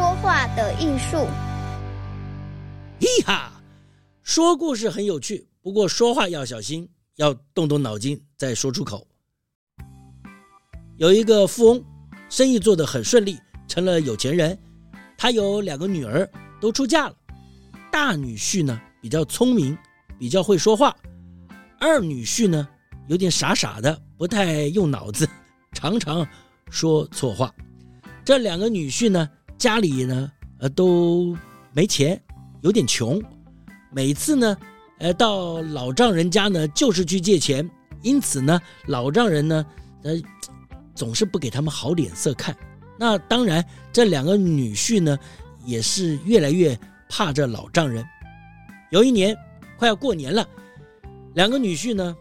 说话的艺术。嘻哈，说故事很有趣，不过说话要小心，要动动脑筋再说出口。有一个富翁，生意做得很顺利，成了有钱人。他有两个女儿，都出嫁了。大女婿呢，比较聪明，比较会说话。二女婿呢，有点傻傻的，不太用脑子，常常说错话。这两个女婿呢，家里呢，呃，都没钱，有点穷。每次呢，呃，到老丈人家呢，就是去借钱。因此呢，老丈人呢，呃，总是不给他们好脸色看。那当然，这两个女婿呢，也是越来越怕这老丈人。有一年快要过年了，两个女婿呢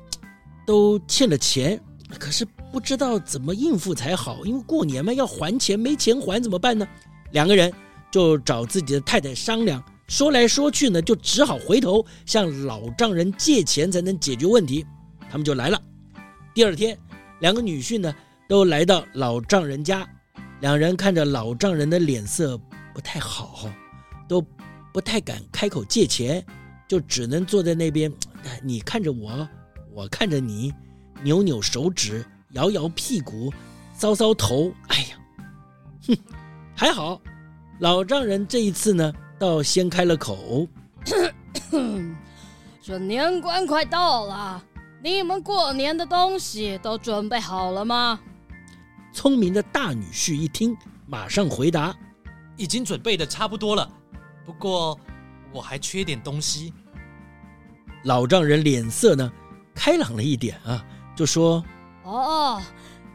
都欠了钱，可是不知道怎么应付才好，因为过年嘛要还钱，没钱还怎么办呢？两个人就找自己的太太商量，说来说去呢，就只好回头向老丈人借钱才能解决问题。他们就来了。第二天，两个女婿呢都来到老丈人家，两人看着老丈人的脸色不太好，都不太敢开口借钱。就只能坐在那边，你看着我，我看着你，扭扭手指，摇摇屁股，搔搔头。哎呀，哼，还好，老丈人这一次呢，倒先开了口，说年关快到了，你们过年的东西都准备好了吗？聪明的大女婿一听，马上回答：已经准备的差不多了，不过。我还缺点东西。老丈人脸色呢，开朗了一点啊，就说：“哦，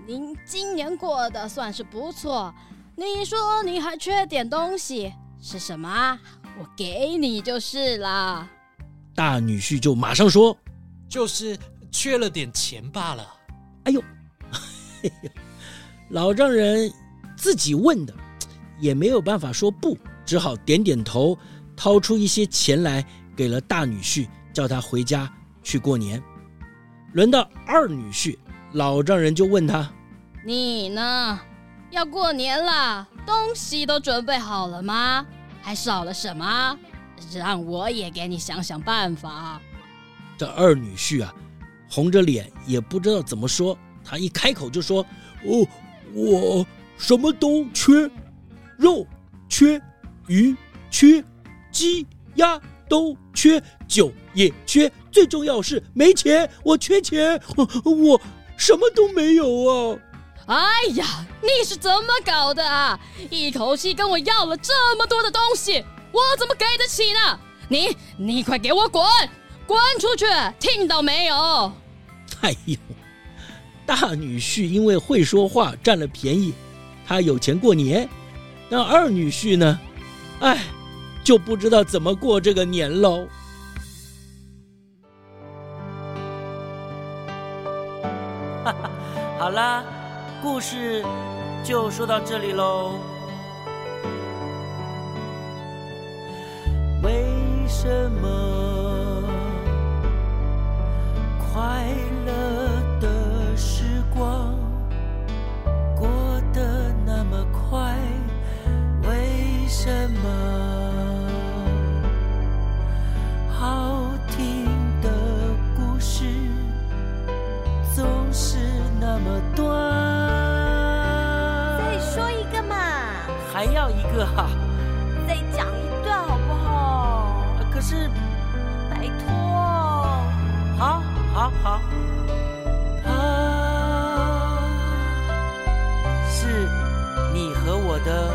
您今年过得算是不错。你说你还缺点东西，是什么？我给你就是了。”大女婿就马上说：“就是缺了点钱罢了。”哎呦，老丈人自己问的，也没有办法说不，只好点点头。掏出一些钱来，给了大女婿，叫他回家去过年。轮到二女婿，老丈人就问他：“你呢？要过年了，东西都准备好了吗？还少了什么？让我也给你想想办法。这二女婿啊，红着脸也不知道怎么说。他一开口就说：“哦，我什么都缺，肉缺，鱼缺，鸡鸭都缺，酒也缺。最重要是没钱，我缺钱，我，什么都没有啊！”哎呀，你是怎么搞的啊？一口气跟我要了这么多的东西，我怎么给得起呢？你你快给我滚，滚出去！听到没有？哎呦，大女婿因为会说话占了便宜，他有钱过年，那二女婿呢？哎，就不知道怎么过这个年喽。哈哈，好啦。故事就说到这里喽。为什么快乐的时光过得那么快？为什么好听的故事总是那么短？还要一个哈、再讲一段好不好？可是，拜托，好，好，好，啊，是你和我的